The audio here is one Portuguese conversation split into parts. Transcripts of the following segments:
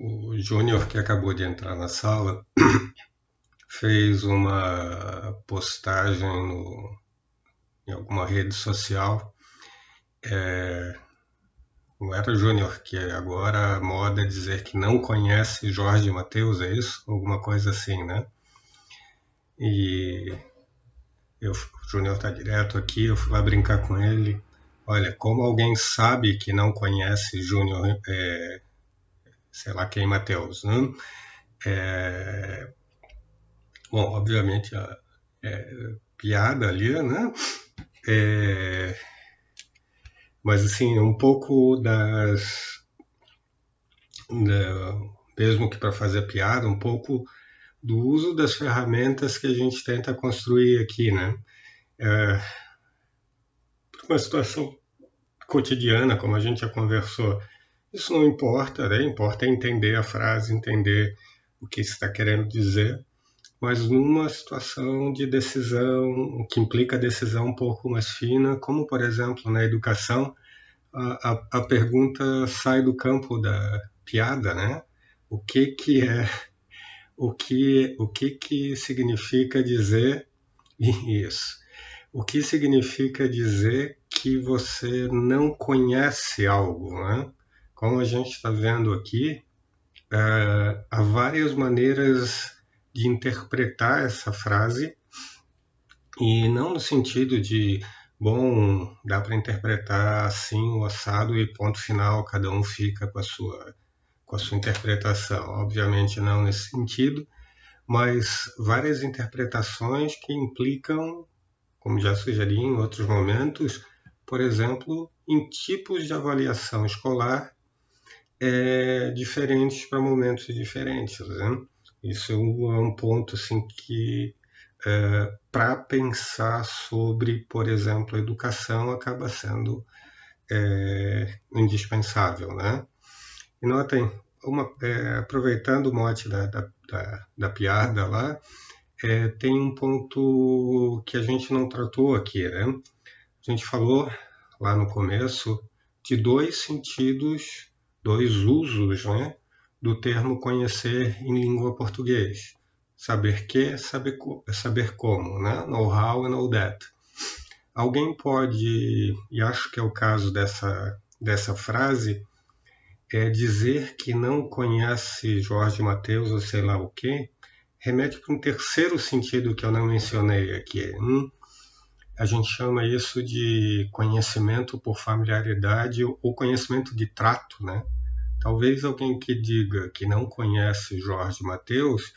o Júnior, que acabou de entrar na sala, fez uma postagem no, em alguma rede social. É, não era Júnior, que agora a moda é dizer que não conhece Jorge Mateus, é isso? Alguma coisa assim, né? E eu, o Júnior está direto aqui, eu fui lá brincar com ele. Olha, como alguém sabe que não conhece Júnior, é, sei lá quem, Mateus, né? É, bom, obviamente, a, é, piada ali, né? É, mas, assim, um pouco das... Da, mesmo que para fazer piada, um pouco do uso das ferramentas que a gente tenta construir aqui, né? É, uma situação cotidiana, como a gente já conversou, isso não importa, né? Importa entender a frase, entender o que está querendo dizer, mas numa situação de decisão que implica decisão um pouco mais fina, como por exemplo na educação, a, a, a pergunta sai do campo da piada, né? O que que é o que o que que significa dizer isso? O que significa dizer que você não conhece algo, né? Como a gente está vendo aqui, uh, há várias maneiras de interpretar essa frase e não no sentido de, bom, dá para interpretar assim o assado e ponto final, cada um fica com a sua com a sua interpretação. Obviamente não nesse sentido, mas várias interpretações que implicam, como já sugeri em outros momentos, por exemplo, em tipos de avaliação escolar é, diferentes para momentos diferentes. Né? Isso é um ponto assim que é, para pensar sobre, por exemplo, a educação acaba sendo é, indispensável, né? E notem, uma, é, aproveitando o mote da, da, da, da piada lá, é, tem um ponto que a gente não tratou aqui, né? A gente falou lá no começo de dois sentidos dois usos né, do termo conhecer em língua português. Saber que, saber, saber como, né? know-how e know that. Alguém pode, e acho que é o caso dessa, dessa frase, é dizer que não conhece Jorge Mateus ou sei lá o quê, remete para um terceiro sentido que eu não mencionei aqui. Hum, a gente chama isso de conhecimento por familiaridade ou conhecimento de trato, né? Talvez alguém que diga que não conhece Jorge Mateus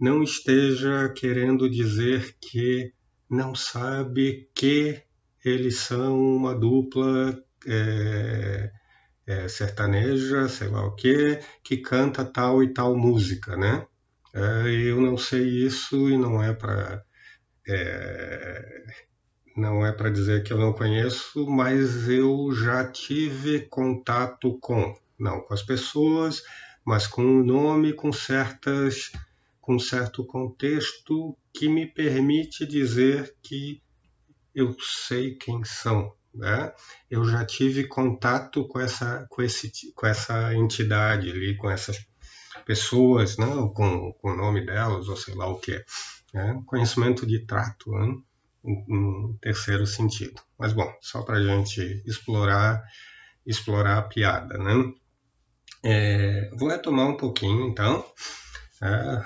não esteja querendo dizer que não sabe que eles são uma dupla é, é, sertaneja, sei lá o que, que canta tal e tal música, né? É, eu não sei isso e não é para é, não é para dizer que eu não conheço, mas eu já tive contato com, não com as pessoas, mas com o nome, com certas, com certo contexto que me permite dizer que eu sei quem são. Né? Eu já tive contato com essa, com esse, com essa entidade ali, com essas pessoas, né? com, com o nome delas, ou sei lá o que. Né? Conhecimento de trato. Né? Um terceiro sentido. Mas bom, só para a gente explorar, explorar a piada, né? É, vou retomar um pouquinho, então, é,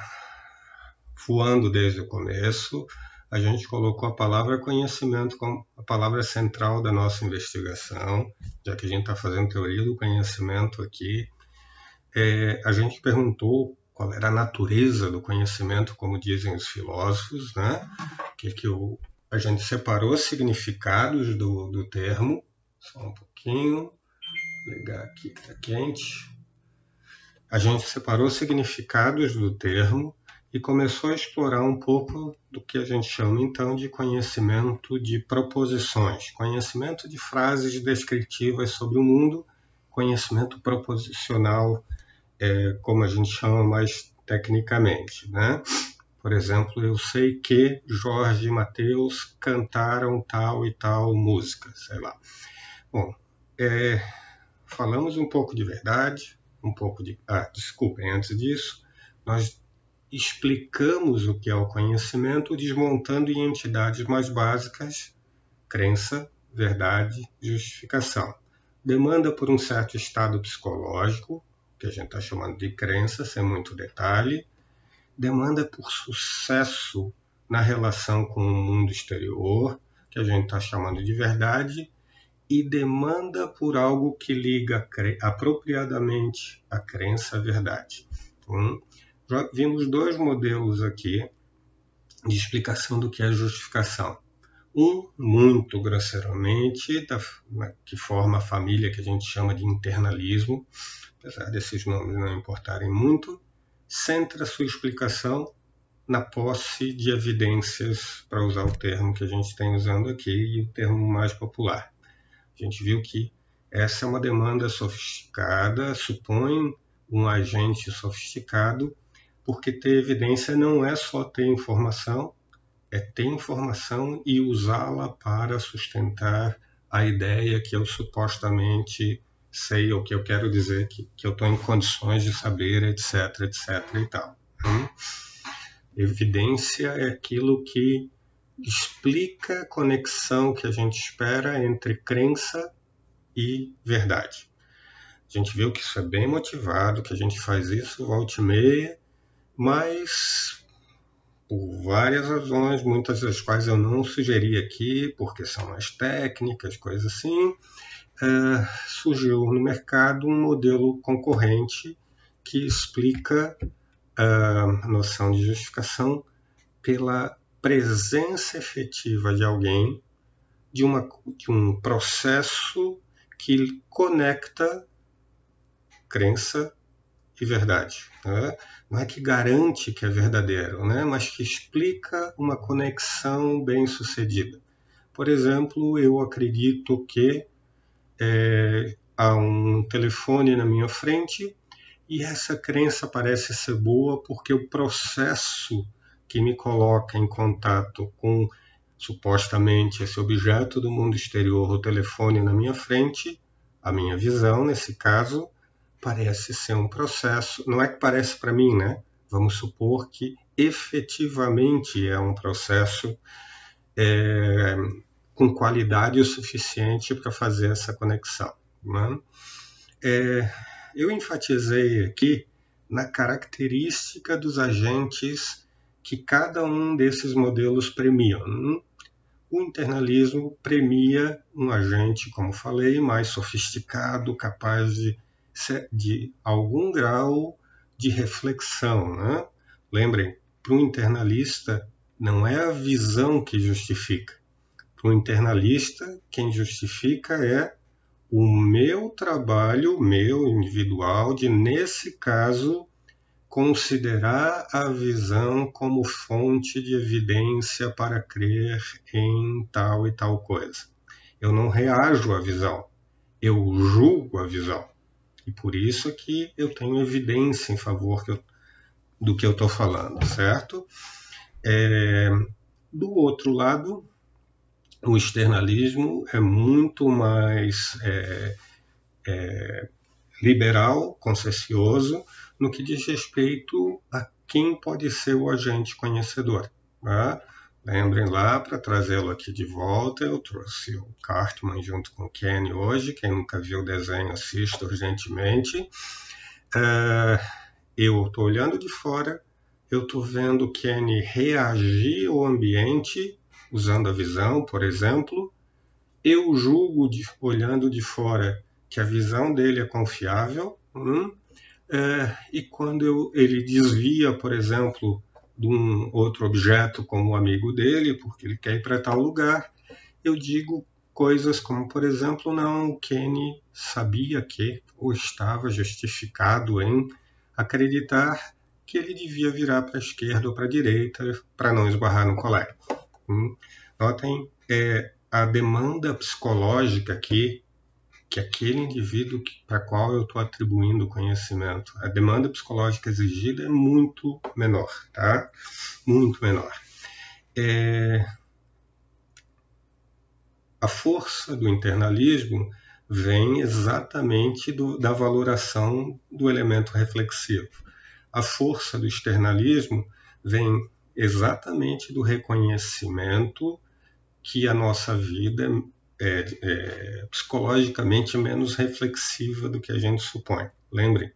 voando desde o começo, a gente colocou a palavra conhecimento como a palavra central da nossa investigação, já que a gente está fazendo teoria do conhecimento aqui. É, a gente perguntou qual era a natureza do conhecimento, como dizem os filósofos, né? O que, que o, a gente separou significados do, do termo, só um pouquinho, Vou ligar aqui que está quente. A gente separou significados do termo e começou a explorar um pouco do que a gente chama então de conhecimento de proposições, conhecimento de frases descritivas sobre o mundo, conhecimento proposicional, é, como a gente chama mais tecnicamente, né? Por exemplo, eu sei que Jorge e Mateus cantaram tal e tal música, sei lá. Bom, é, falamos um pouco de verdade, um pouco de. Ah, desculpem, antes disso, nós explicamos o que é o conhecimento desmontando em entidades mais básicas crença, verdade, justificação. Demanda por um certo estado psicológico, que a gente está chamando de crença, sem muito detalhe. Demanda por sucesso na relação com o mundo exterior, que a gente está chamando de verdade e demanda por algo que liga apropriadamente a crença à verdade. Então, já vimos dois modelos aqui de explicação do que é justificação. Um, muito grosseiramente, da, que forma a família que a gente chama de internalismo, apesar desses nomes não importarem muito, centra sua explicação na posse de evidências, para usar o termo que a gente tem usando aqui, e o termo mais popular. A gente viu que essa é uma demanda sofisticada, supõe um agente sofisticado, porque ter evidência não é só ter informação, é ter informação e usá-la para sustentar a ideia que eu supostamente sei, ou que eu quero dizer que, que eu estou em condições de saber, etc, etc e tal. Hum? Evidência é aquilo que explica a conexão que a gente espera entre crença e verdade. A gente viu que isso é bem motivado, que a gente faz isso volta e meia, mas por várias razões, muitas das quais eu não sugeri aqui, porque são mais técnicas, coisas assim, uh, surgiu no mercado um modelo concorrente que explica a noção de justificação pela presença efetiva de alguém, de, uma, de um processo que conecta crença e verdade. Né? Não é que garante que é verdadeiro, né? mas que explica uma conexão bem sucedida. Por exemplo, eu acredito que é, há um telefone na minha frente e essa crença parece ser boa porque o processo que me coloca em contato com supostamente esse objeto do mundo exterior, o telefone na minha frente, a minha visão nesse caso, parece ser um processo, não é que parece para mim, né? Vamos supor que efetivamente é um processo é, com qualidade o suficiente para fazer essa conexão. Né? É, eu enfatizei aqui na característica dos agentes que cada um desses modelos premiam. O internalismo premia um agente, como falei, mais sofisticado, capaz de, de algum grau de reflexão. Né? Lembrem, para um internalista, não é a visão que justifica. Para um internalista, quem justifica é o meu trabalho, meu individual, de nesse caso considerar a visão como fonte de evidência para crer em tal e tal coisa. Eu não reajo à visão, eu julgo a visão. E por isso que eu tenho evidência em favor que eu, do que eu estou falando, certo? É, do outro lado, o externalismo é muito mais é, é, liberal, concessioso, no que diz respeito a quem pode ser o agente conhecedor. Tá? Lembrem lá, para trazê-lo aqui de volta, eu trouxe o Cartman junto com o Kenny hoje. Quem nunca viu o desenho, assista urgentemente. É, eu estou olhando de fora, eu estou vendo o Kenny reagir ao ambiente usando a visão, por exemplo. Eu julgo, de, olhando de fora, que a visão dele é confiável. Hum, é, e quando eu, ele desvia, por exemplo, de um outro objeto como o amigo dele, porque ele quer ir para tal lugar, eu digo coisas como, por exemplo, não, Kenny sabia que ou estava justificado em acreditar que ele devia virar para a esquerda ou para a direita para não esbarrar no colega. Hum? Notem é, a demanda psicológica aqui que aquele indivíduo para qual eu estou atribuindo o conhecimento, a demanda psicológica exigida é muito menor, tá? Muito menor. É... A força do internalismo vem exatamente do, da valoração do elemento reflexivo. A força do externalismo vem exatamente do reconhecimento que a nossa vida é, é, psicologicamente menos reflexiva do que a gente supõe. Lembre,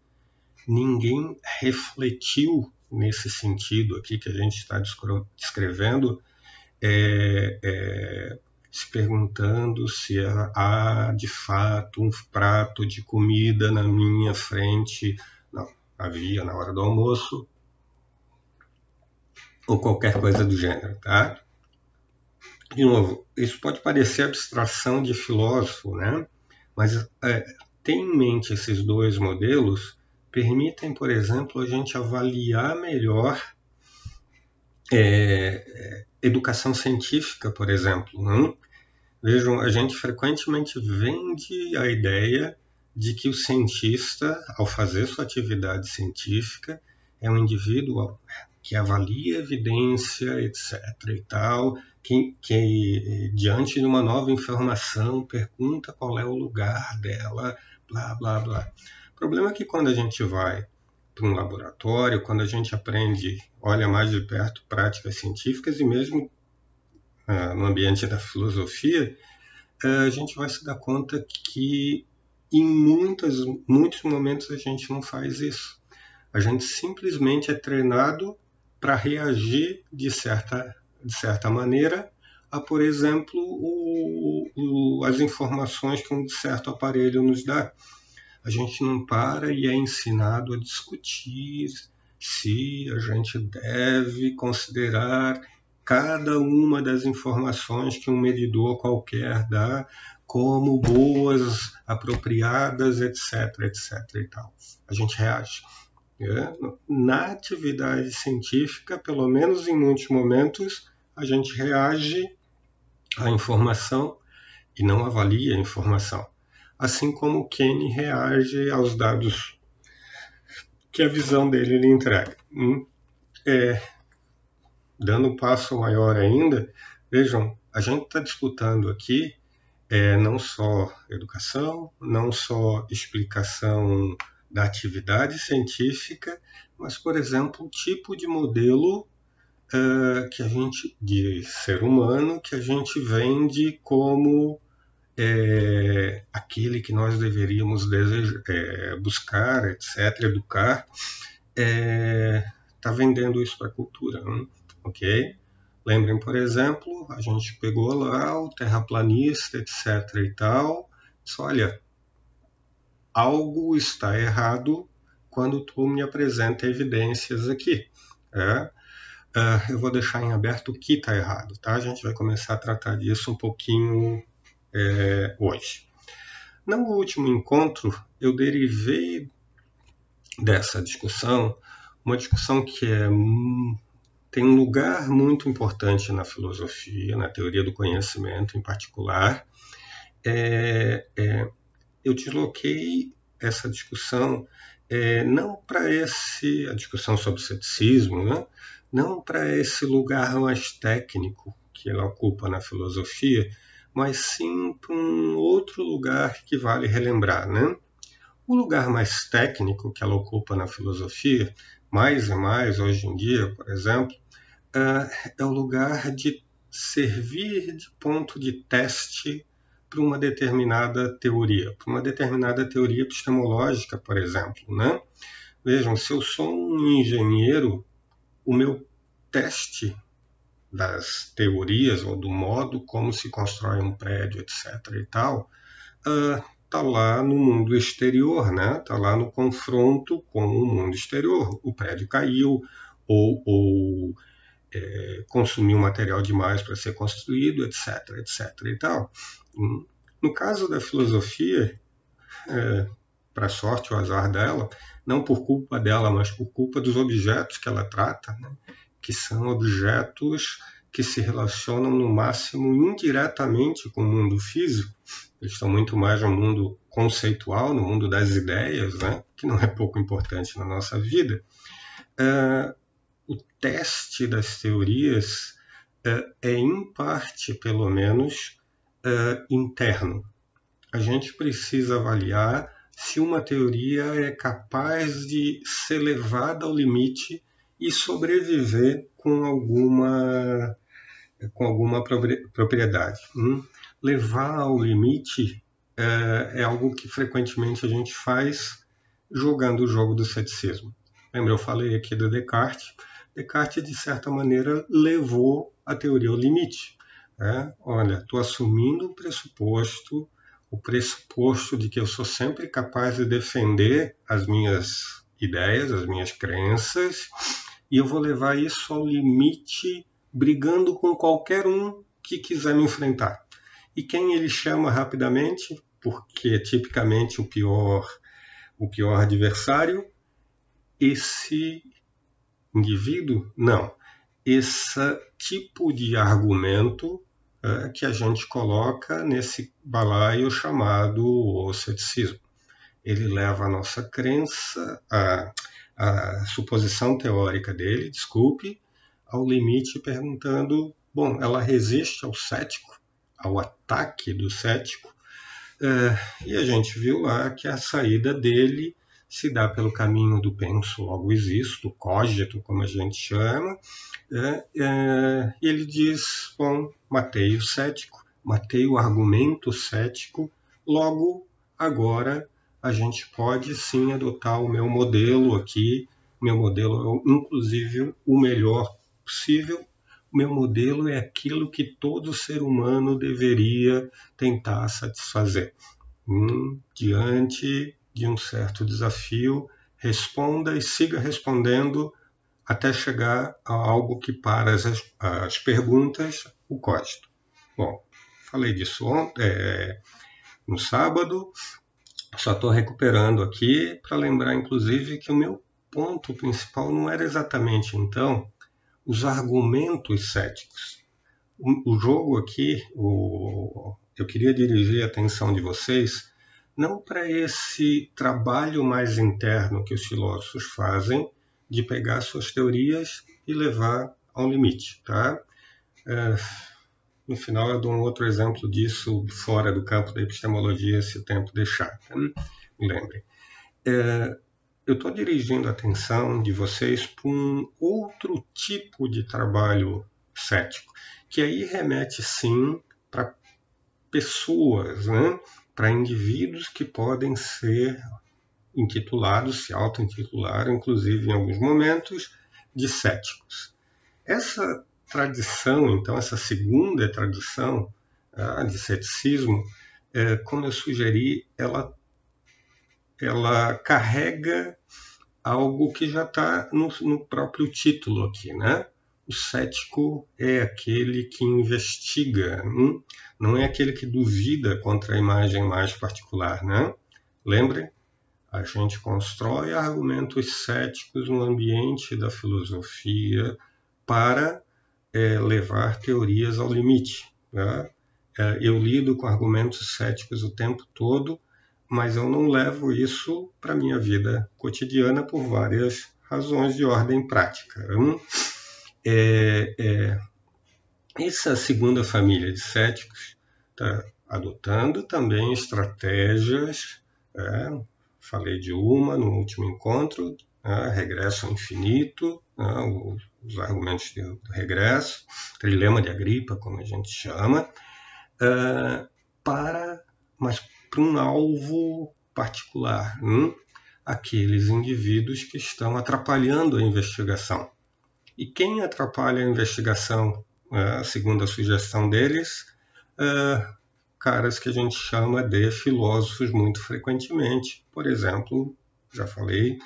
ninguém refletiu nesse sentido aqui que a gente está descrevendo, é, é, se perguntando se há de fato um prato de comida na minha frente. Não, havia na hora do almoço, ou qualquer coisa do gênero, tá? De novo, isso pode parecer abstração de filósofo, né? Mas é, ter em mente esses dois modelos permitem, por exemplo, a gente avaliar melhor é, educação científica, por exemplo. Né? Vejam, a gente frequentemente vende a ideia de que o cientista, ao fazer sua atividade científica, é um indivíduo que avalia evidência, etc. e tal, que, que diante de uma nova informação pergunta qual é o lugar dela, blá, blá, blá. O problema é que quando a gente vai para um laboratório, quando a gente aprende, olha mais de perto práticas científicas e mesmo uh, no ambiente da filosofia, uh, a gente vai se dar conta que em muitas, muitos momentos a gente não faz isso. A gente simplesmente é treinado para reagir de certa, de certa maneira a, por exemplo, o, o, as informações que um certo aparelho nos dá. A gente não para e é ensinado a discutir se a gente deve considerar cada uma das informações que um medidor qualquer dá como boas, apropriadas, etc, etc e tal. A gente reage. É, na atividade científica, pelo menos em muitos momentos, a gente reage à informação e não avalia a informação. Assim como o Kenny reage aos dados que a visão dele lhe entrega. Hum, é, dando um passo maior ainda, vejam, a gente está disputando aqui é, não só educação, não só explicação da atividade científica, mas, por exemplo, o tipo de modelo uh, que a gente, de ser humano, que a gente vende como é, aquele que nós deveríamos desejar, é, buscar, etc., educar, está é, vendendo isso para a cultura, hein? ok? Lembrem, por exemplo, a gente pegou lá o terraplanista, etc. e tal, disse, olha, algo está errado quando tu me apresenta evidências aqui. É? Uh, eu vou deixar em aberto o que está errado, tá? A gente vai começar a tratar disso um pouquinho é, hoje. No último encontro, eu derivei dessa discussão uma discussão que é, tem um lugar muito importante na filosofia, na teoria do conhecimento em particular. É, é, eu desloquei essa discussão é, não para esse a discussão sobre ceticismo, né? não para esse lugar mais técnico que ela ocupa na filosofia, mas sim para um outro lugar que vale relembrar, né? O lugar mais técnico que ela ocupa na filosofia, mais e mais hoje em dia, por exemplo, é, é o lugar de servir de ponto de teste para uma determinada teoria, para uma determinada teoria epistemológica, por exemplo. Né? Vejam, se eu sou um engenheiro, o meu teste das teorias ou do modo como se constrói um prédio, etc. e tal, está uh, lá no mundo exterior, né? Está lá no confronto com o mundo exterior. O prédio caiu ou, ou é, consumiu material demais para ser construído, etc, etc e tal. No caso da filosofia, é, para sorte ou azar dela, não por culpa dela, mas por culpa dos objetos que ela trata, né? que são objetos que se relacionam no máximo indiretamente com o mundo físico. Eles estão muito mais no mundo conceitual, no mundo das ideias, né? que não é pouco importante na nossa vida. É, o teste das teorias é, é, em parte, pelo menos, é, interno. a gente precisa avaliar se uma teoria é capaz de ser levada ao limite e sobreviver com alguma com alguma propriedade. Hum? Levar ao limite é, é, algo que frequentemente a gente faz jogando o jogo do ceticismo. Lembra, eu falei aqui do Descartes. Descartes, de certa maneira, levou a teoria ao limite. Né? Olha, estou assumindo o pressuposto, o pressuposto de que eu sou sempre capaz de defender as minhas ideias, as minhas crenças, e eu vou levar isso ao limite brigando com qualquer um que quiser me enfrentar. E quem ele chama rapidamente, porque é tipicamente o pior, o pior adversário, esse indivíduo? Não. Esse tipo de argumento é, que a gente coloca nesse balaio chamado ceticismo. Ele leva a nossa crença, a, a suposição teórica dele, desculpe, ao limite perguntando: bom, ela resiste ao cético, ao ataque do cético? É, e a gente viu lá que a saída dele se dá pelo caminho do penso logo existo, cogito, como a gente chama, é, é, e ele diz: bom, matei o cético, matei o argumento cético, logo agora a gente pode sim adotar o meu modelo aqui. Meu modelo é, inclusive, o melhor possível. Meu modelo é aquilo que todo ser humano deveria tentar satisfazer. Hum, diante de um certo desafio, responda e siga respondendo até chegar a algo que para as, as perguntas o código. Bom, falei disso ontem, é, no sábado, só estou recuperando aqui para lembrar, inclusive, que o meu ponto principal não era exatamente então os argumentos céticos. O, o jogo aqui, o, eu queria dirigir a atenção de vocês não para esse trabalho mais interno que os filósofos fazem de pegar suas teorias e levar ao limite, tá? É, no final, eu dou um outro exemplo disso fora do campo da epistemologia, se o tempo deixar. Tá? Lembre. É, eu estou dirigindo a atenção de vocês para um outro tipo de trabalho cético, que aí remete sim para pessoas, né? Para indivíduos que podem ser intitulados, se auto-intitular, inclusive em alguns momentos, de céticos. Essa tradição, então, essa segunda tradição ah, de ceticismo, é, como eu sugeri, ela, ela carrega algo que já está no, no, próprio título aqui, né? O cético é aquele que investiga, hum? não é aquele que duvida contra a imagem mais particular, né? Lembre, a gente constrói argumentos céticos no ambiente da filosofia para é, levar teorias ao limite. Né? É, eu lido com argumentos céticos o tempo todo, mas eu não levo isso para minha vida cotidiana por várias razões de ordem prática. Hum? É, é, essa segunda família de céticos está adotando também estratégias, é, falei de uma no último encontro, é, regresso ao infinito, é, os argumentos do regresso, trilema de Agripa, como a gente chama, uh, para, mas para um alvo particular, hum? aqueles indivíduos que estão atrapalhando a investigação. E quem atrapalha a investigação, uh, segundo a sugestão deles, uh, caras que a gente chama de filósofos muito frequentemente, por exemplo, já falei,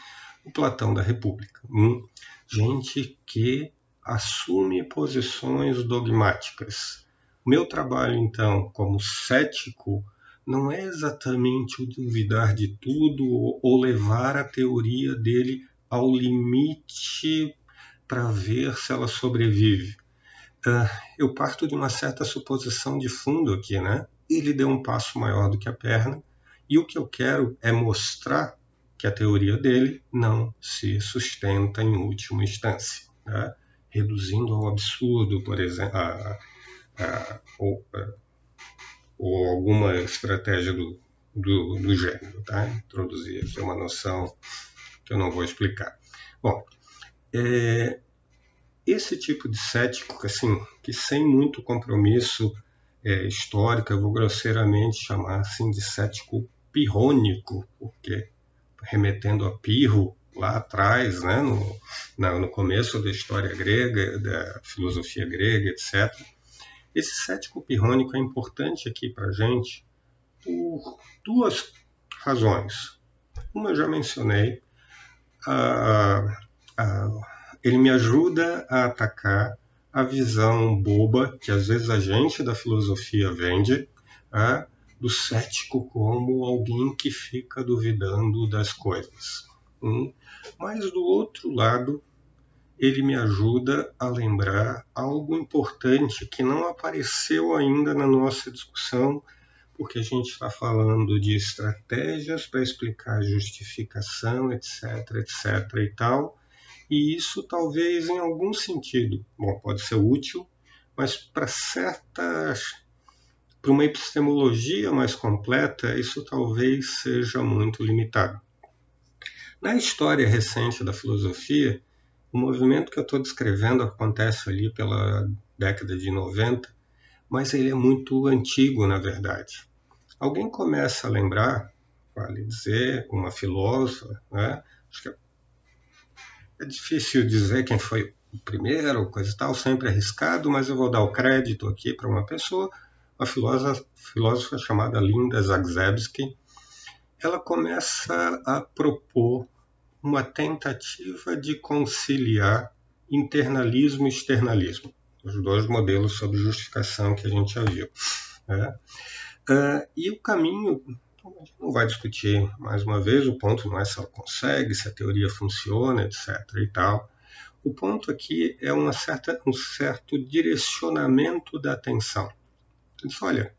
o Platão da República. Hum? gente que assume posições dogmáticas. Meu trabalho, então, como cético, não é exatamente o duvidar de tudo ou levar a teoria dele ao limite para ver se ela sobrevive. Uh, eu parto de uma certa suposição de fundo aqui, né? Ele deu um passo maior do que a perna, e o que eu quero é mostrar que a teoria dele não se sustenta em última instância, né? reduzindo ao absurdo, por exemplo, a, a, a, ou alguma estratégia do, do, do gênero, tá? Introduzir aqui uma noção que eu não vou explicar. Bom, é, esse tipo de cético, assim, que sem muito compromisso é, histórico, eu vou grosseiramente chamar assim de cético pirrônico, porque remetendo a Pirro lá atrás, né, no, no começo da história grega, da filosofia grega, etc. Esse cético pirrônico é importante aqui para a gente por duas razões. Uma eu já mencionei, ele me ajuda a atacar a visão boba que às vezes a gente da filosofia vende, do cético como alguém que fica duvidando das coisas. Hum? Mas do outro lado, ele me ajuda a lembrar algo importante que não apareceu ainda na nossa discussão, porque a gente está falando de estratégias para explicar justificação, etc, etc e tal. E isso talvez em algum sentido, bom, pode ser útil, mas para certas para uma epistemologia mais completa, isso talvez seja muito limitado. Na história recente da filosofia, o movimento que eu estou descrevendo acontece ali pela década de 90, mas ele é muito antigo, na verdade. Alguém começa a lembrar, vale dizer, uma filósofa, né? Acho que é difícil dizer quem foi o primeiro, coisa e tal, sempre arriscado, mas eu vou dar o crédito aqui para uma pessoa uma filósofa, filósofa chamada Linda Zagzebski, ela começa a propor uma tentativa de conciliar internalismo e externalismo, os dois modelos sobre justificação que a gente já viu. Né? Uh, e o caminho, a gente não vai discutir mais uma vez, o ponto não é se ela consegue, se a teoria funciona, etc. e tal. O ponto aqui é uma certa, um certo direcionamento da atenção. Disse, olha,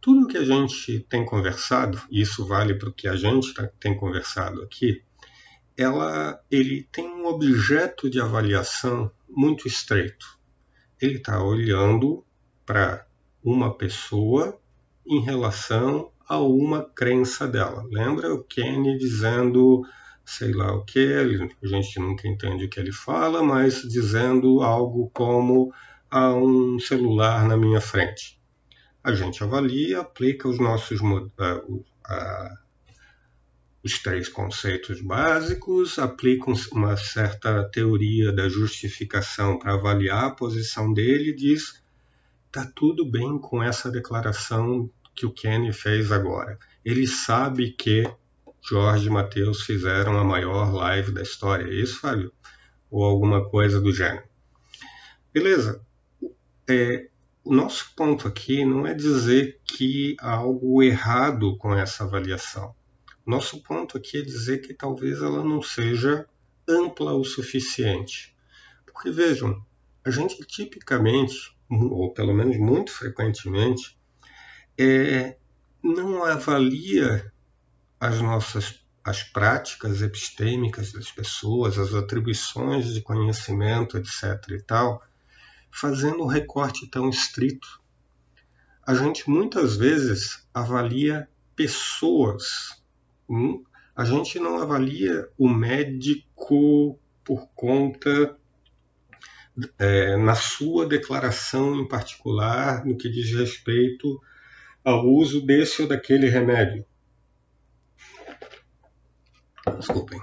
tudo que a gente tem conversado, e isso vale para o que a gente tá, tem conversado aqui, ela, ele tem um objeto de avaliação muito estreito. Ele está olhando para uma pessoa em relação a uma crença dela. Lembra o Kenny dizendo, sei lá o que, a gente nunca entende o que ele fala, mas dizendo algo como há um celular na minha frente a gente avalia, aplica os nossos uh, uh, os três conceitos básicos, aplica uma certa teoria da justificação para avaliar a posição dele e diz tá tudo bem com essa declaração que o Kenny fez agora. Ele sabe que Jorge e Matheus fizeram a maior live da história, é isso, Fábio? Ou alguma coisa do gênero. Beleza. É, o nosso ponto aqui não é dizer que há algo errado com essa avaliação. Nosso ponto aqui é dizer que talvez ela não seja ampla o suficiente. Porque vejam, a gente tipicamente, ou pelo menos muito frequentemente, é, não avalia as nossas as práticas epistêmicas das pessoas, as atribuições de conhecimento, etc. e tal, fazendo um recorte tão estrito. A gente muitas vezes avalia pessoas, hum? a gente não avalia o médico por conta é, na sua declaração em particular no que diz respeito ao uso desse ou daquele remédio. Desculpem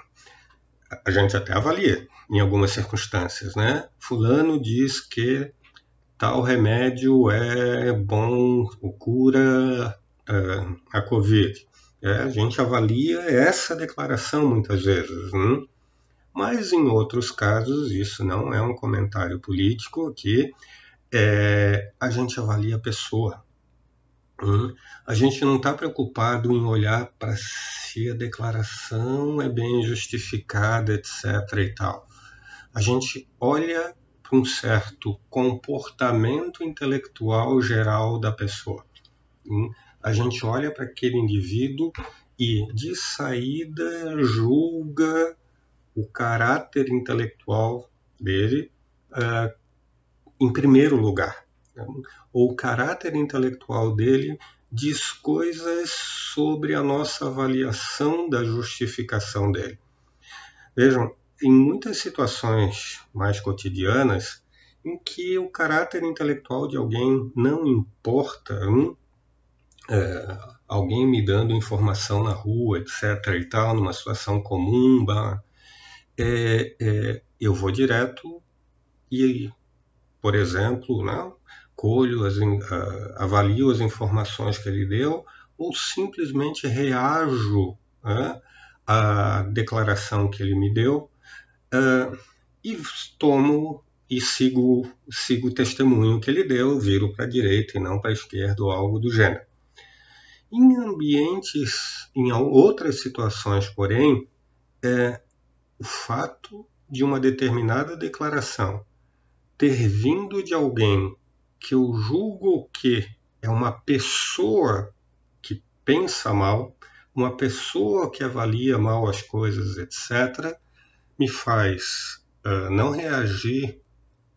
a gente até avalia em algumas circunstâncias, né? Fulano diz que tal remédio é bom, cura uh, a Covid. É, a gente avalia essa declaração muitas vezes, né? mas em outros casos isso não é um comentário político que é, a gente avalia a pessoa, Hum? A gente não está preocupado em olhar para se a declaração é bem justificada, etc. e tal. A gente olha para um certo comportamento intelectual geral da pessoa. Hum? A gente olha para aquele indivíduo e, de saída, julga o caráter intelectual dele uh, em primeiro lugar ou o caráter intelectual dele diz coisas sobre a nossa avaliação da justificação dele. Vejam, em muitas situações mais cotidianas, em que o caráter intelectual de alguém não importa, hum, é, alguém me dando informação na rua, etc. e tal, numa situação comum, bah, é, é, eu vou direto e, por exemplo, né, colho, as, uh, avalio as informações que ele deu ou simplesmente reajo né, à declaração que ele me deu uh, e tomo e sigo, sigo o testemunho que ele deu, viro para a direita e não para a esquerda ou algo do gênero. Em ambientes, em outras situações, porém, é, o fato de uma determinada declaração ter vindo de alguém que eu julgo que é uma pessoa que pensa mal, uma pessoa que avalia mal as coisas, etc., me faz uh, não reagir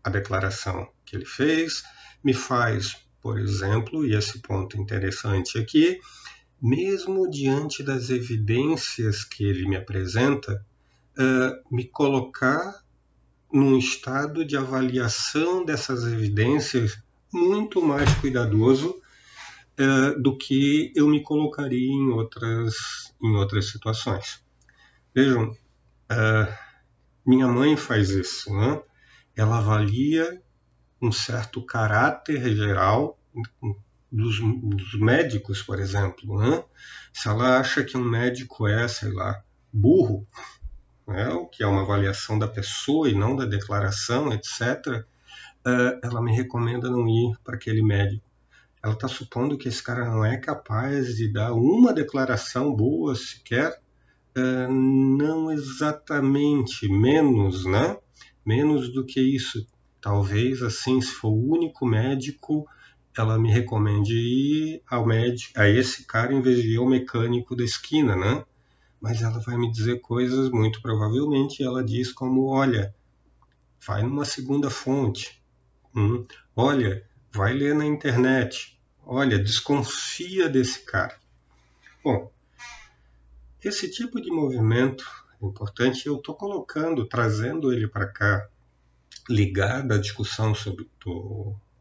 à declaração que ele fez, me faz, por exemplo, e esse ponto interessante aqui, mesmo diante das evidências que ele me apresenta, uh, me colocar num estado de avaliação dessas evidências muito mais cuidadoso uh, do que eu me colocaria em outras, em outras situações. Vejam, uh, minha mãe faz isso, né? Ela avalia um certo caráter geral dos, dos médicos, por exemplo. Né? Se ela acha que um médico é, sei lá, burro, né? o que é uma avaliação da pessoa e não da declaração, etc., ela me recomenda não ir para aquele médico. Ela está supondo que esse cara não é capaz de dar uma declaração boa sequer Uh, não exatamente, menos, né? Menos do que isso. Talvez, assim, se for o único médico, ela me recomende ir ao médico, a esse cara, em vez de ir ao mecânico da esquina, né? Mas ela vai me dizer coisas, muito provavelmente, ela diz como, olha, vai numa segunda fonte. Hum, olha, vai ler na internet. Olha, desconfia desse cara. Bom, esse tipo de movimento é importante, eu estou colocando, trazendo ele para cá, ligado à discussão sobre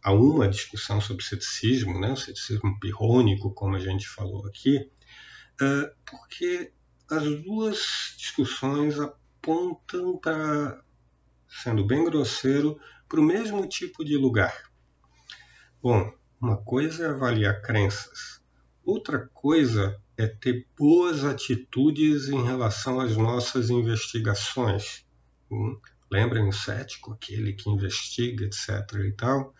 a uma discussão sobre ceticismo, né, o ceticismo pirrônico, como a gente falou aqui, uh, porque as duas discussões apontam para, sendo bem grosseiro, para o mesmo tipo de lugar. Bom, uma coisa é avaliar crenças, outra coisa é ter boas atitudes em relação às nossas investigações. Hum? Lembrem o cético, aquele que investiga, etc. e tal.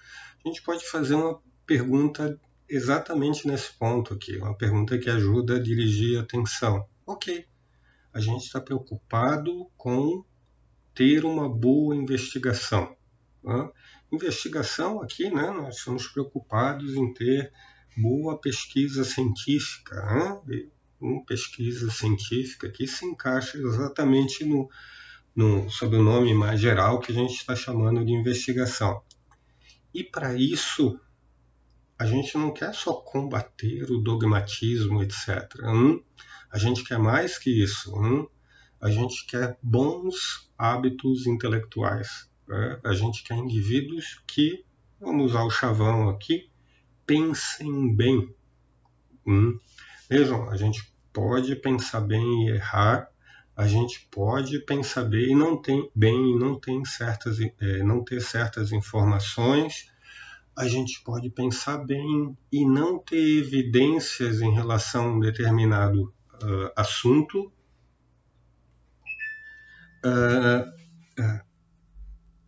A gente pode fazer uma pergunta exatamente nesse ponto aqui, uma pergunta que ajuda a dirigir a atenção. Ok, a gente está preocupado com ter uma boa investigação. Né? Investigação aqui, né, nós estamos preocupados em ter boa pesquisa científica, né? uma pesquisa científica que se encaixa exatamente no, no sob o nome mais geral que a gente está chamando de investigação. E para isso a gente não quer só combater o dogmatismo, etc. Hum? A gente quer mais que isso. Hum? A gente quer bons hábitos intelectuais. Né? A gente quer indivíduos que, vamos usar o chavão aqui, pensem bem. Hum. Vejam, a gente pode pensar bem e errar, a gente pode pensar bem e não tem bem e não tem certas é, não ter certas informações, a gente pode pensar bem e não ter evidências em relação a um determinado uh, assunto. Uh, uh,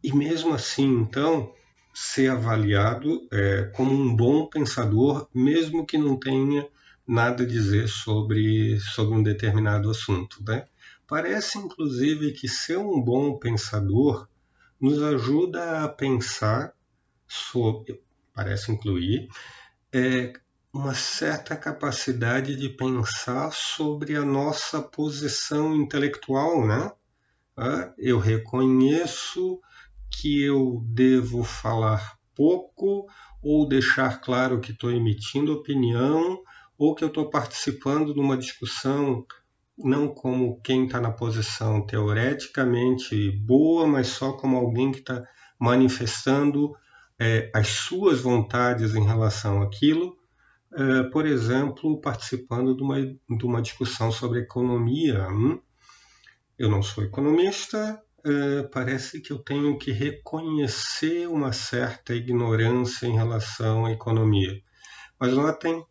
e mesmo assim, então, ser avaliado é, como um bom pensador, mesmo que não tenha nada a dizer sobre, sobre um determinado assunto. Né? Parece, inclusive, que ser um bom pensador nos ajuda a pensar sobre, parece incluir, é, uma certa capacidade de pensar sobre a nossa posição intelectual, né? Ah, eu reconheço que eu devo falar pouco ou deixar claro que estou emitindo opinião ou que eu estou participando de uma discussão não como quem está na posição teoreticamente boa, mas só como alguém que está manifestando é, as suas vontades em relação àquilo, é, por exemplo, participando de uma, de uma discussão sobre economia. Hum? Eu não sou economista, é, parece que eu tenho que reconhecer uma certa ignorância em relação à economia. Mas notem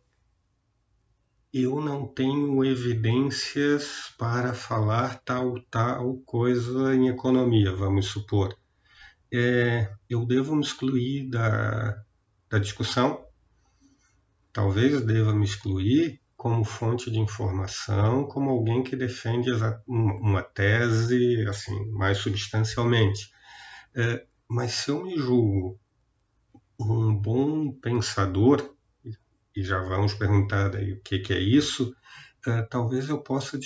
eu não tenho evidências para falar tal tal coisa em economia, vamos supor. É, eu devo me excluir da, da discussão? Talvez deva me excluir como fonte de informação, como alguém que defende uma tese assim mais substancialmente. É, mas se eu me julgo um bom pensador, e já vamos perguntar aí o que, que é isso, uh, talvez eu possa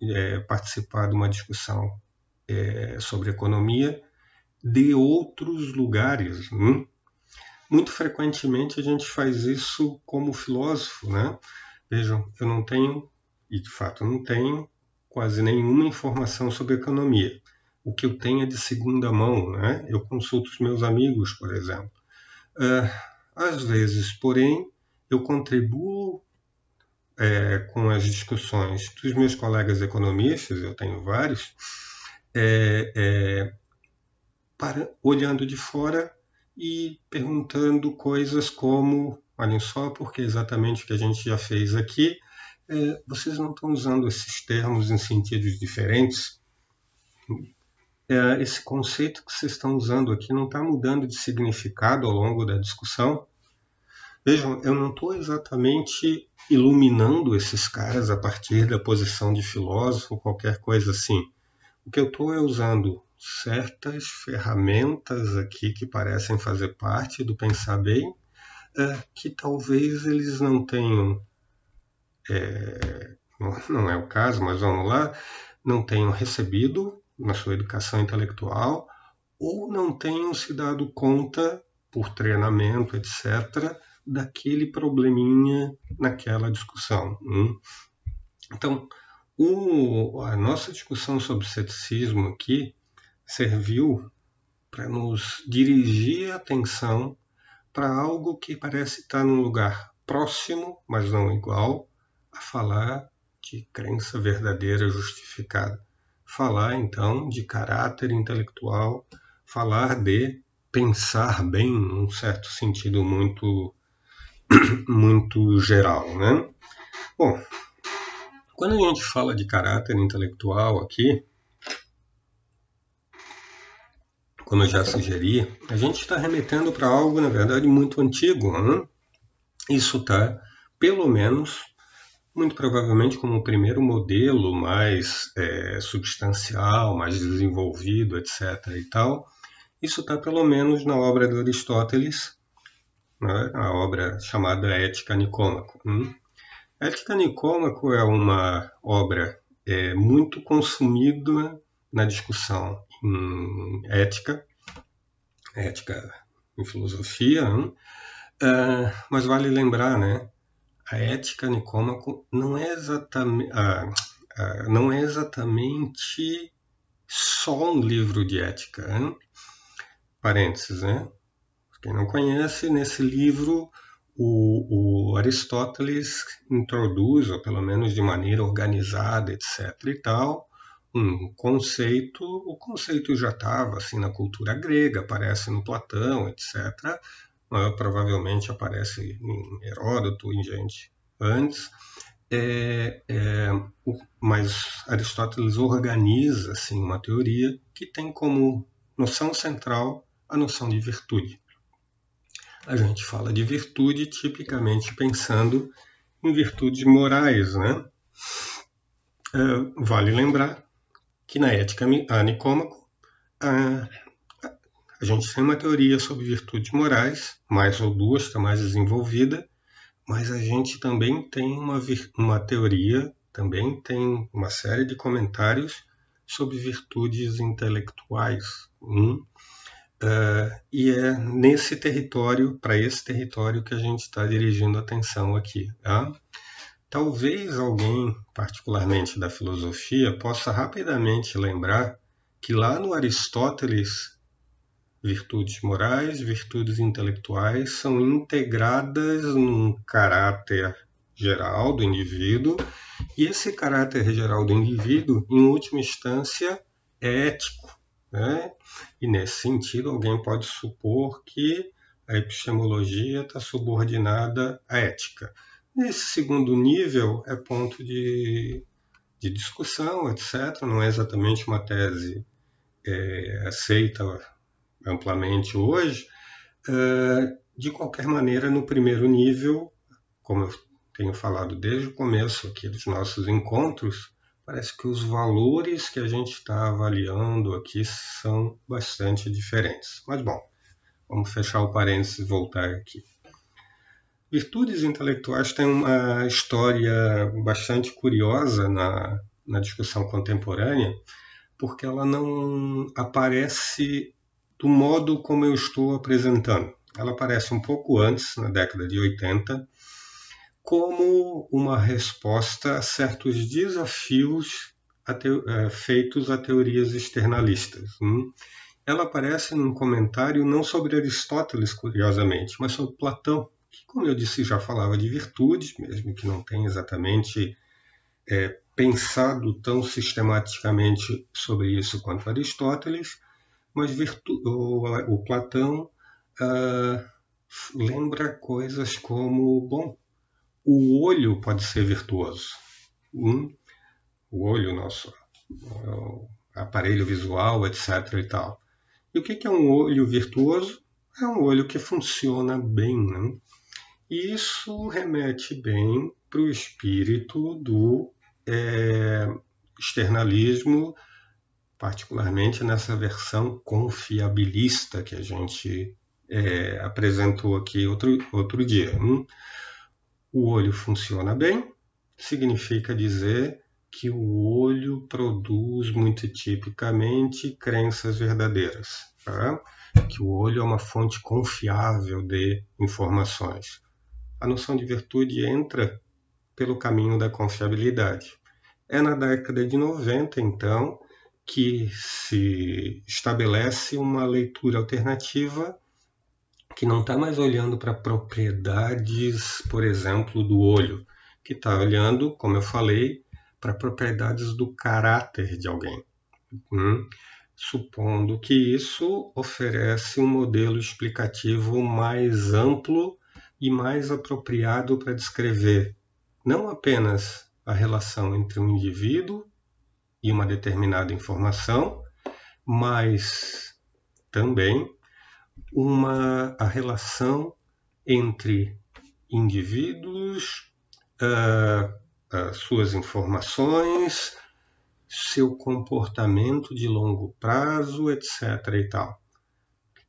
é, participar de uma discussão é, sobre economia de outros lugares. Hum? Muito frequentemente a gente faz isso como filósofo, né? Vejam, eu não tenho, e de fato não tenho, quase nenhuma informação sobre economia. O que eu tenho é de segunda mão, né? Eu consulto os meus amigos, por exemplo. Uh, às vezes, porém, eu contribuo é, com as discussões dos meus colegas economistas, eu tenho vários, é, é, para, olhando de fora e perguntando coisas como, olhem só, porque exatamente o que a gente já fez aqui, é, vocês não estão usando esses termos em sentidos diferentes? É, esse conceito que vocês estão usando aqui não está mudando de significado ao longo da discussão? Vejam, eu não estou exatamente iluminando esses caras a partir da posição de filósofo, qualquer coisa assim. O que eu estou é usando certas ferramentas aqui que parecem fazer parte do pensar bem, é, que talvez eles não tenham, é, não é o caso, mas vamos lá, não tenham recebido na sua educação intelectual ou não tenham se dado conta por treinamento, etc., daquele probleminha naquela discussão. Hum? Então, o, a nossa discussão sobre ceticismo aqui serviu para nos dirigir a atenção para algo que parece estar num lugar próximo, mas não igual, a falar de crença verdadeira justificada. Falar, então, de caráter intelectual, falar de pensar bem, num certo sentido muito muito geral, né? Bom, quando a gente fala de caráter intelectual aqui, como eu já sugeri, a gente está remetendo para algo, na verdade, muito antigo. Né? Isso está, pelo menos, muito provavelmente como o primeiro modelo mais é, substancial, mais desenvolvido, etc. e tal. Isso está, pelo menos, na obra de Aristóteles, né, a obra chamada Ética Nicômaco. Hum? Ética Nicômaco é uma obra é, muito consumida na discussão em ética, ética em filosofia, uh, mas vale lembrar, né, a Ética Nicômaco não é exatamente, uh, uh, não é exatamente só um livro de ética. Hein? Parênteses, né? Quem não conhece, nesse livro o, o, Aristóteles introduz, ou pelo menos de maneira organizada, etc. e tal, um conceito. O conceito já estava assim na cultura grega, aparece no Platão, etc. provavelmente aparece em Heródoto, em gente antes. É, é, mas Aristóteles organiza assim uma teoria que tem como noção central a noção de virtude a gente fala de virtude tipicamente pensando em virtudes morais, né? Uh, vale lembrar que na ética a Nicômaco uh, a gente tem uma teoria sobre virtudes morais, mais ou duas, está mais desenvolvida, mas a gente também tem uma, uma teoria, também tem uma série de comentários sobre virtudes intelectuais. Hum? Uh, e é nesse território, para esse território, que a gente está dirigindo atenção aqui. Tá? Talvez alguém, particularmente da filosofia, possa rapidamente lembrar que lá no Aristóteles, virtudes morais, virtudes intelectuais são integradas num caráter geral do indivíduo, e esse caráter geral do indivíduo, em última instância, é ético. Né? E nesse sentido, alguém pode supor que a epistemologia está subordinada à ética. Nesse segundo nível, é ponto de, de discussão, etc. Não é exatamente uma tese é, aceita amplamente hoje. É, de qualquer maneira, no primeiro nível, como eu tenho falado desde o começo aqui dos nossos encontros, parece que os valores que a gente está avaliando aqui são bastante diferentes. Mas bom, vamos fechar o parênteses e voltar aqui. Virtudes intelectuais têm uma história bastante curiosa na, na discussão contemporânea, porque ela não aparece do modo como eu estou apresentando. Ela aparece um pouco antes, na década de 80, como uma resposta a certos desafios a é, feitos a teorias externalistas. Hum? Ela aparece num comentário não sobre Aristóteles, curiosamente, mas sobre Platão, que, como eu disse, já falava de virtudes, mesmo que não tenha exatamente é, pensado tão sistematicamente sobre isso quanto Aristóteles, mas virtu o, o Platão uh, lembra coisas como, bom, o olho pode ser virtuoso. Hum? O olho, nosso aparelho visual, etc. e tal. E o que é um olho virtuoso? É um olho que funciona bem. Né? Isso remete bem para o espírito do é, externalismo, particularmente nessa versão confiabilista que a gente é, apresentou aqui outro, outro dia. Hum? O olho funciona bem, significa dizer que o olho produz muito tipicamente crenças verdadeiras, tá? que o olho é uma fonte confiável de informações. A noção de virtude entra pelo caminho da confiabilidade. É na década de 90, então, que se estabelece uma leitura alternativa que não está mais olhando para propriedades, por exemplo, do olho, que está olhando, como eu falei, para propriedades do caráter de alguém. Hum? Supondo que isso oferece um modelo explicativo mais amplo e mais apropriado para descrever não apenas a relação entre um indivíduo e uma determinada informação, mas também uma, a relação entre indivíduos, uh, uh, suas informações, seu comportamento de longo prazo, etc. e tal.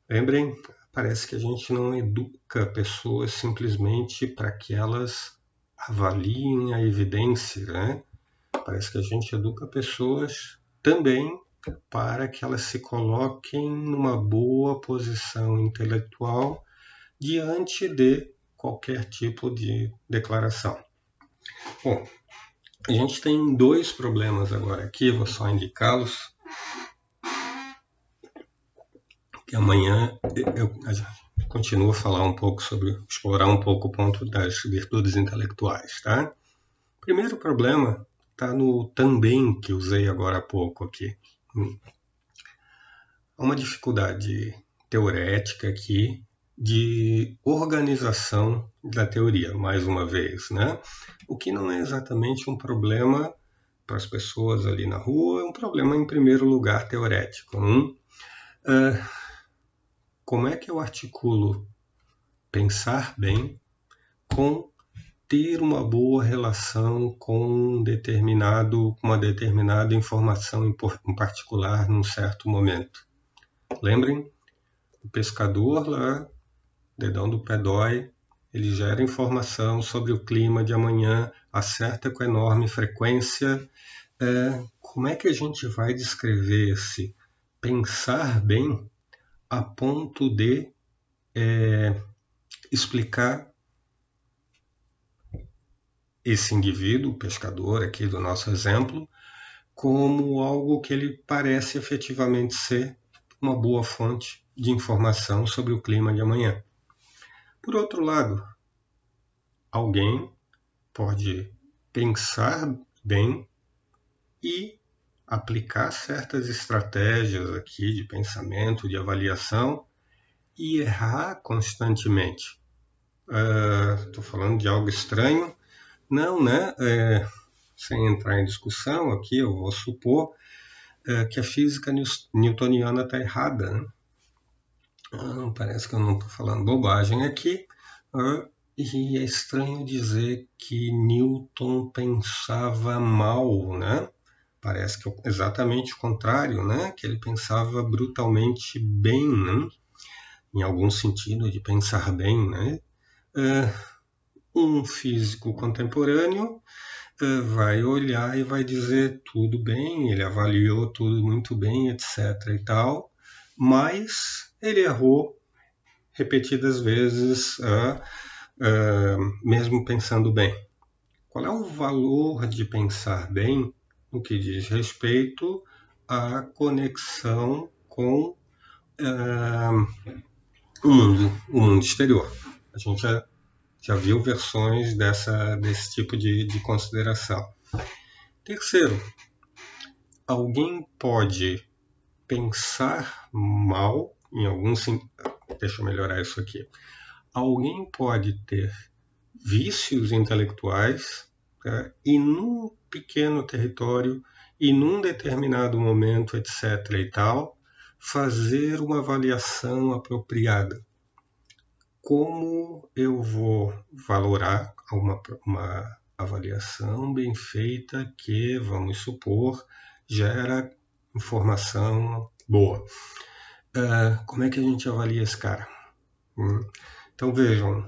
Lembrem, parece que a gente não educa pessoas simplesmente para que elas avaliem a evidência, né? Parece que a gente educa pessoas também para que elas se coloquem numa boa posição intelectual diante de qualquer tipo de declaração. Bom, a gente tem dois problemas agora aqui, vou só indicá-los. Amanhã eu, eu continuo a falar um pouco sobre, explorar um pouco o ponto das virtudes intelectuais, tá? Primeiro problema está no também que usei agora há pouco aqui. Há uma dificuldade teorética aqui de organização da teoria, mais uma vez, né? O que não é exatamente um problema para as pessoas ali na rua, é um problema em primeiro lugar teorético. Hum? Uh, como é que eu articulo pensar bem com ter uma boa relação com um determinado, uma determinada informação em particular num certo momento. Lembrem, o pescador lá, dedão do pé dói, ele gera informação sobre o clima de amanhã, acerta com enorme frequência. É, como é que a gente vai descrever esse pensar bem a ponto de é, explicar esse indivíduo, o pescador aqui do nosso exemplo, como algo que ele parece efetivamente ser uma boa fonte de informação sobre o clima de amanhã. Por outro lado, alguém pode pensar bem e aplicar certas estratégias aqui de pensamento, de avaliação e errar constantemente. Estou uh, falando de algo estranho? Não, né? É, sem entrar em discussão aqui, eu vou supor é, que a física newtoniana está errada. Né? Ah, parece que eu não estou falando bobagem aqui. Ah, e é estranho dizer que Newton pensava mal, né? Parece que é exatamente o contrário, né? Que ele pensava brutalmente bem, né? Em algum sentido de pensar bem, né? É, um físico contemporâneo é, vai olhar e vai dizer tudo bem, ele avaliou tudo muito bem, etc. e tal, mas ele errou repetidas vezes, uh, uh, mesmo pensando bem. Qual é o valor de pensar bem no que diz respeito à conexão com uh, o, mundo, o mundo exterior? A gente já já viu versões dessa, desse tipo de, de consideração. Terceiro, alguém pode pensar mal em algum deixa eu melhorar isso aqui. Alguém pode ter vícios intelectuais tá? e num pequeno território e num determinado momento, etc. e tal, fazer uma avaliação apropriada como eu vou valorar uma, uma avaliação bem feita que, vamos supor, gera informação boa. Uh, como é que a gente avalia esse cara? Hum. Então vejam,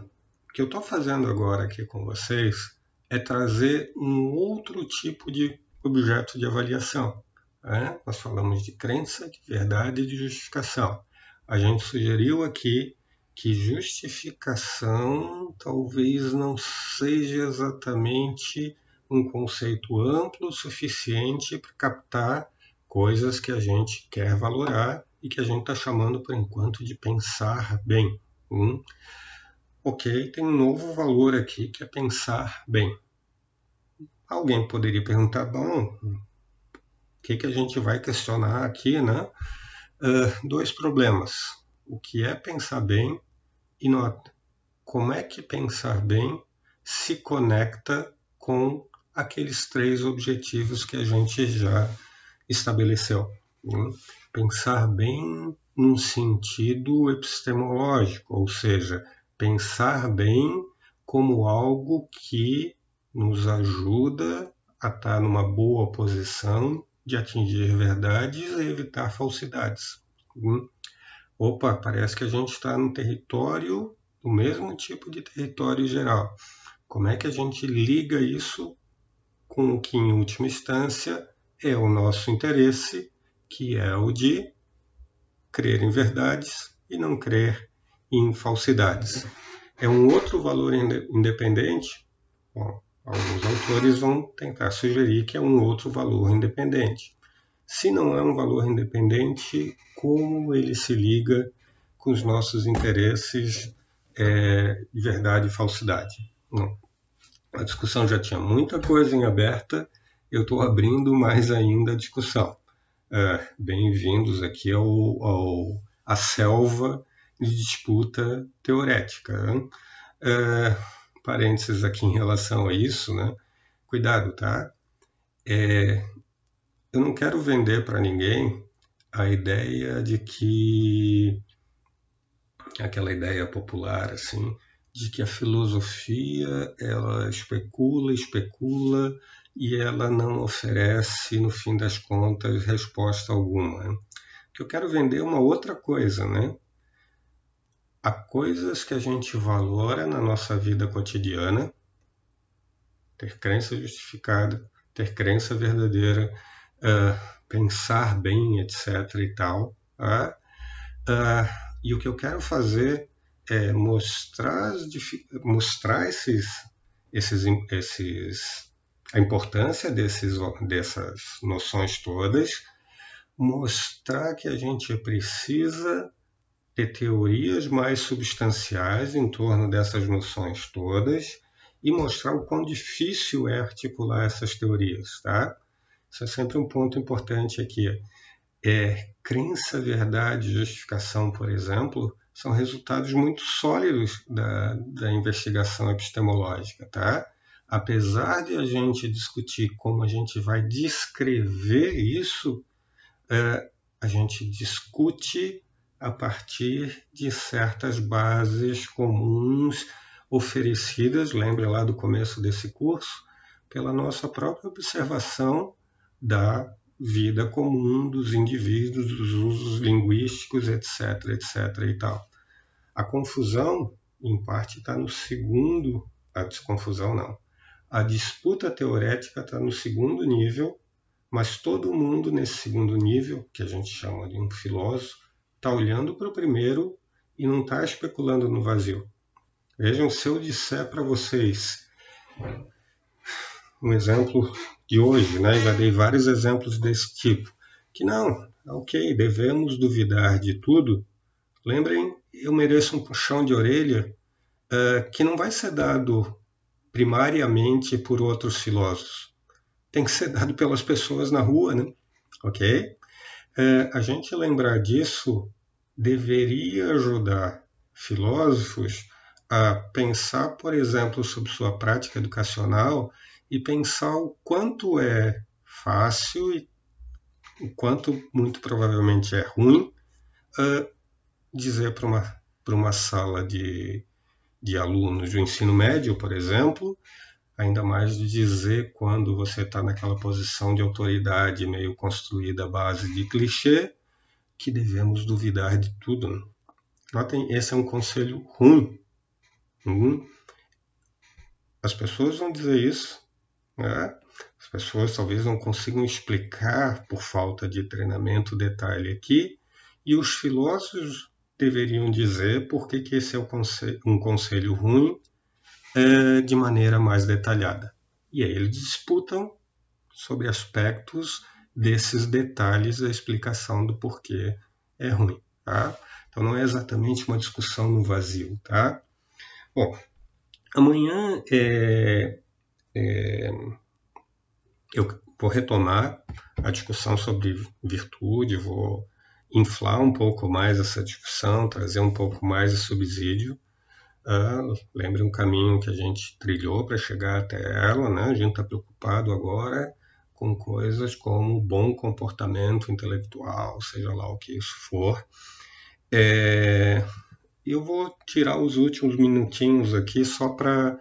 o que eu estou fazendo agora aqui com vocês é trazer um outro tipo de objeto de avaliação. Né? Nós falamos de crença, de verdade e de justificação. A gente sugeriu aqui que justificação talvez não seja exatamente um conceito amplo o suficiente para captar coisas que a gente quer valorar e que a gente está chamando por enquanto de pensar bem. Hum? Ok, tem um novo valor aqui que é pensar bem. Alguém poderia perguntar, bom, o que, que a gente vai questionar aqui, né? Uh, dois problemas o que é pensar bem e nota como é que pensar bem se conecta com aqueles três objetivos que a gente já estabeleceu. Né? Pensar bem num sentido epistemológico, ou seja, pensar bem como algo que nos ajuda a estar numa boa posição de atingir verdades e evitar falsidades. Né? opa, parece que a gente está no território, o mesmo tipo de território geral. Como é que a gente liga isso com o que, em última instância, é o nosso interesse, que é o de crer em verdades e não crer em falsidades. É um outro valor independente? Bom, alguns autores vão tentar sugerir que é um outro valor independente. Se não é um valor independente, como ele se liga com os nossos interesses é, de verdade e falsidade? Não. A discussão já tinha muita coisa em aberta, eu estou abrindo mais ainda a discussão. É, Bem-vindos aqui ao, ao, à selva de disputa teorética. É, parênteses aqui em relação a isso, né? Cuidado, tá? É, eu não quero vender para ninguém a ideia de que aquela ideia popular assim de que a filosofia ela especula, especula e ela não oferece no fim das contas resposta alguma. Né? Que eu quero vender uma outra coisa, né? Há coisas que a gente valora na nossa vida cotidiana, ter crença justificada, ter crença verdadeira, uh, pensar bem, etc. e tal. Uh, Uh, e o que eu quero fazer é mostrar, mostrar esses, esses, esses, a importância desses, dessas noções todas, mostrar que a gente precisa ter teorias mais substanciais em torno dessas noções todas e mostrar o quão difícil é articular essas teorias, tá? Isso é sempre um ponto importante aqui. É, crença, verdade, justificação, por exemplo, são resultados muito sólidos da, da investigação epistemológica, tá? Apesar de a gente discutir como a gente vai descrever isso, é, a gente discute a partir de certas bases comuns oferecidas, lembre lá do começo desse curso, pela nossa própria observação da vida comum dos indivíduos, dos usos linguísticos, etc, etc e tal. A confusão, em parte, está no segundo, a desconfusão não. A disputa teorética está no segundo nível, mas todo mundo nesse segundo nível, que a gente chama de um filósofo, está olhando para o primeiro e não está especulando no vazio. Vejam, se eu disser para vocês um exemplo de hoje, né? já dei vários exemplos desse tipo, que não, ok, devemos duvidar de tudo. Lembrem, eu mereço um puxão de orelha uh, que não vai ser dado primariamente por outros filósofos. Tem que ser dado pelas pessoas na rua, né? Ok? Uh, a gente lembrar disso deveria ajudar filósofos a pensar, por exemplo, sobre sua prática educacional e pensar o quanto é fácil e o quanto muito provavelmente é ruim uh, dizer para uma, uma sala de, de alunos do ensino médio, por exemplo, ainda mais de dizer quando você está naquela posição de autoridade meio construída à base de clichê, que devemos duvidar de tudo. Notem, esse é um conselho ruim Uhum. As pessoas vão dizer isso, né? As pessoas talvez não consigam explicar por falta de treinamento detalhe aqui, e os filósofos deveriam dizer por que, esse é um conselho ruim é, de maneira mais detalhada. E aí eles disputam sobre aspectos desses detalhes da explicação do porquê é ruim. Tá? Então não é exatamente uma discussão no vazio. Tá? Bom, amanhã é, é, eu vou retomar a discussão sobre virtude, vou inflar um pouco mais essa discussão, trazer um pouco mais de subsídio. Uh, lembre um caminho que a gente trilhou para chegar até ela, né? A gente está preocupado agora com coisas como bom comportamento intelectual, seja lá o que isso for. É, eu vou tirar os últimos minutinhos aqui só para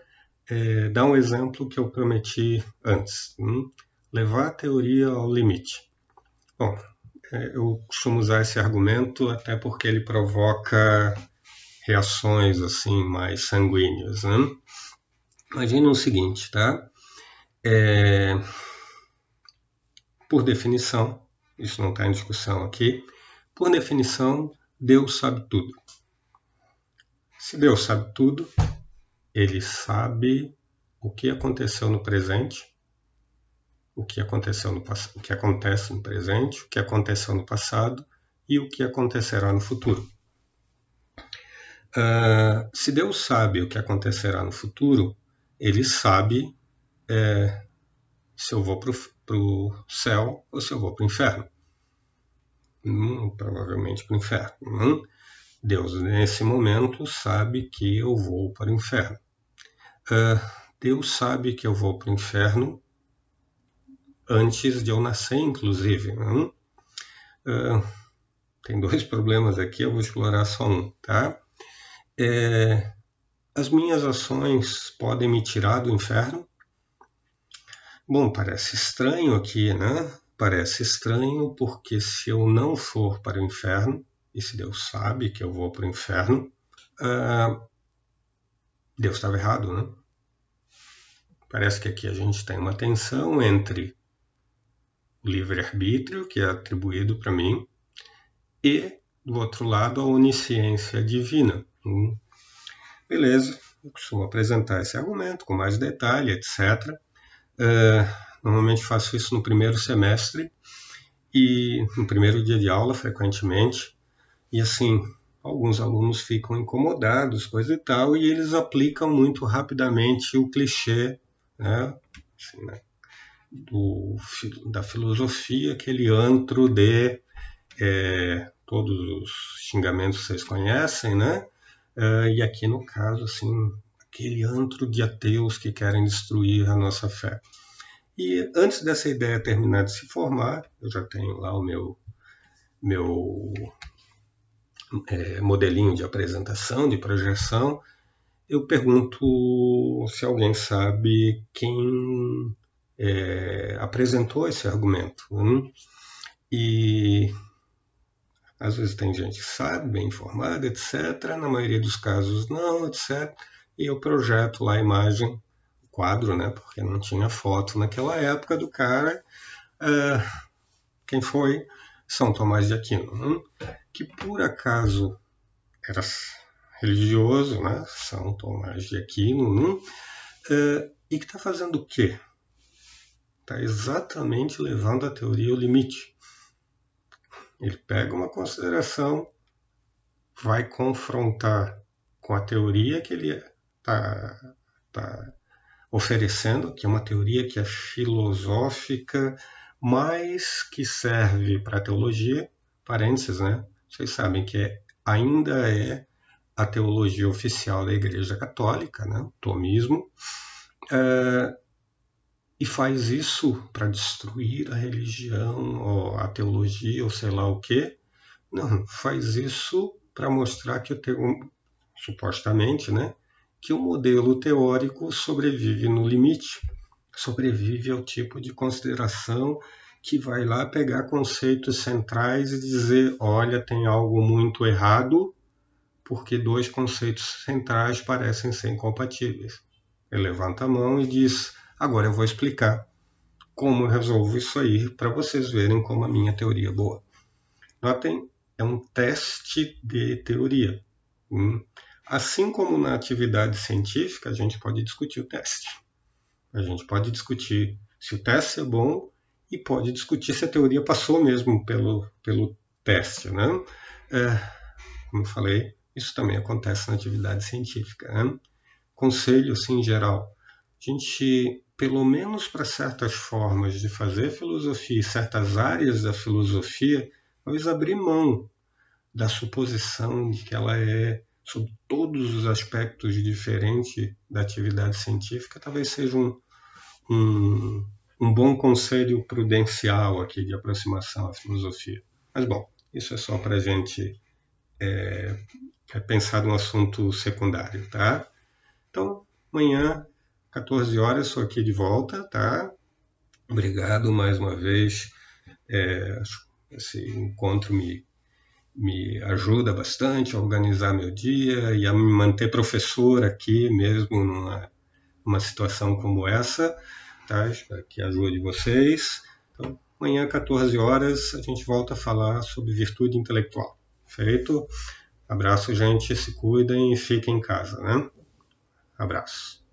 é, dar um exemplo que eu prometi antes. Hum? Levar a teoria ao limite. Bom, é, eu costumo usar esse argumento até porque ele provoca reações assim mais sanguíneas. Né? Imagina o seguinte, tá? É, por definição, isso não está em discussão aqui, por definição, Deus sabe tudo. Se Deus sabe tudo, ele sabe o que aconteceu no presente, o que aconteceu no o que acontece no presente, o que aconteceu no passado e o que acontecerá no futuro. Uh, se Deus sabe o que acontecerá no futuro, ele sabe é, se eu vou para o céu ou se eu vou para o inferno. Hum, provavelmente para o inferno. Hum? Deus, nesse momento, sabe que eu vou para o inferno. Uh, Deus sabe que eu vou para o inferno antes de eu nascer, inclusive. Uh, tem dois problemas aqui, eu vou explorar só um, tá? É, as minhas ações podem me tirar do inferno? Bom, parece estranho aqui, né? Parece estranho porque se eu não for para o inferno, e se Deus sabe que eu vou para o inferno, uh, Deus estava errado, né? Parece que aqui a gente tem uma tensão entre o livre-arbítrio, que é atribuído para mim, e do outro lado, a onisciência divina. Hum. Beleza, eu costumo apresentar esse argumento com mais detalhe, etc. É, normalmente faço isso no primeiro semestre e no primeiro dia de aula, frequentemente. E assim, alguns alunos ficam incomodados, coisa e tal, e eles aplicam muito rapidamente o clichê, né? Assim, né? Do, da filosofia, aquele antro de é, todos os xingamentos que vocês conhecem, né? Uh, e aqui no caso, assim, aquele antro de ateus que querem destruir a nossa fé. E antes dessa ideia terminar de se formar, eu já tenho lá o meu, meu é, modelinho de apresentação, de projeção, eu pergunto se alguém sabe quem é, apresentou esse argumento. Hein? E às vezes tem gente que sabe, bem informada, etc. Na maioria dos casos não, etc. E eu projeto lá a imagem, o quadro, né? Porque não tinha foto naquela época do cara. Uh, quem foi? São Tomás de Aquino, hein? que por acaso era religioso, né? São Tomás de Aquino, uh, e que está fazendo o quê? Está exatamente levando a teoria ao limite. Ele pega uma consideração, vai confrontar com a teoria que ele está tá oferecendo, que é uma teoria que é filosófica, mas que serve para a teologia, parênteses, né? Vocês sabem que é, ainda é a teologia oficial da Igreja Católica, né? o tomismo, é, e faz isso para destruir a religião, ou a teologia, ou sei lá o quê. Não, faz isso para mostrar que o teu, supostamente, né, que o modelo teórico sobrevive no limite, sobrevive ao tipo de consideração que vai lá pegar conceitos centrais e dizer, olha, tem algo muito errado, porque dois conceitos centrais parecem ser incompatíveis. Ele levanta a mão e diz, Agora eu vou explicar como eu resolvo isso aí para vocês verem como a minha teoria é boa. Notem, é um teste de teoria. Hum. Assim como na atividade científica, a gente pode discutir o teste. A gente pode discutir se o teste é bom e pode discutir se a teoria passou mesmo pelo, pelo teste. Né? É, como falei, isso também acontece na atividade científica. Né? Conselho, assim, em geral, a gente pelo menos para certas formas de fazer filosofia e certas áreas da filosofia, talvez abrir mão da suposição de que ela é, sob todos os aspectos, diferente da atividade científica, talvez seja um, um, um bom conselho prudencial aqui de aproximação à filosofia. Mas, bom, isso é só para a gente é, é pensar num assunto secundário, tá? Então, amanhã 14 horas, estou aqui de volta, tá? Obrigado mais uma vez. É, esse encontro me, me ajuda bastante a organizar meu dia e a me manter professor aqui, mesmo numa, numa situação como essa, tá? Espero que ajude vocês. Então, amanhã, 14 horas, a gente volta a falar sobre virtude intelectual. Feito? Abraço, gente. Se cuidem e fiquem em casa, né? Abraço.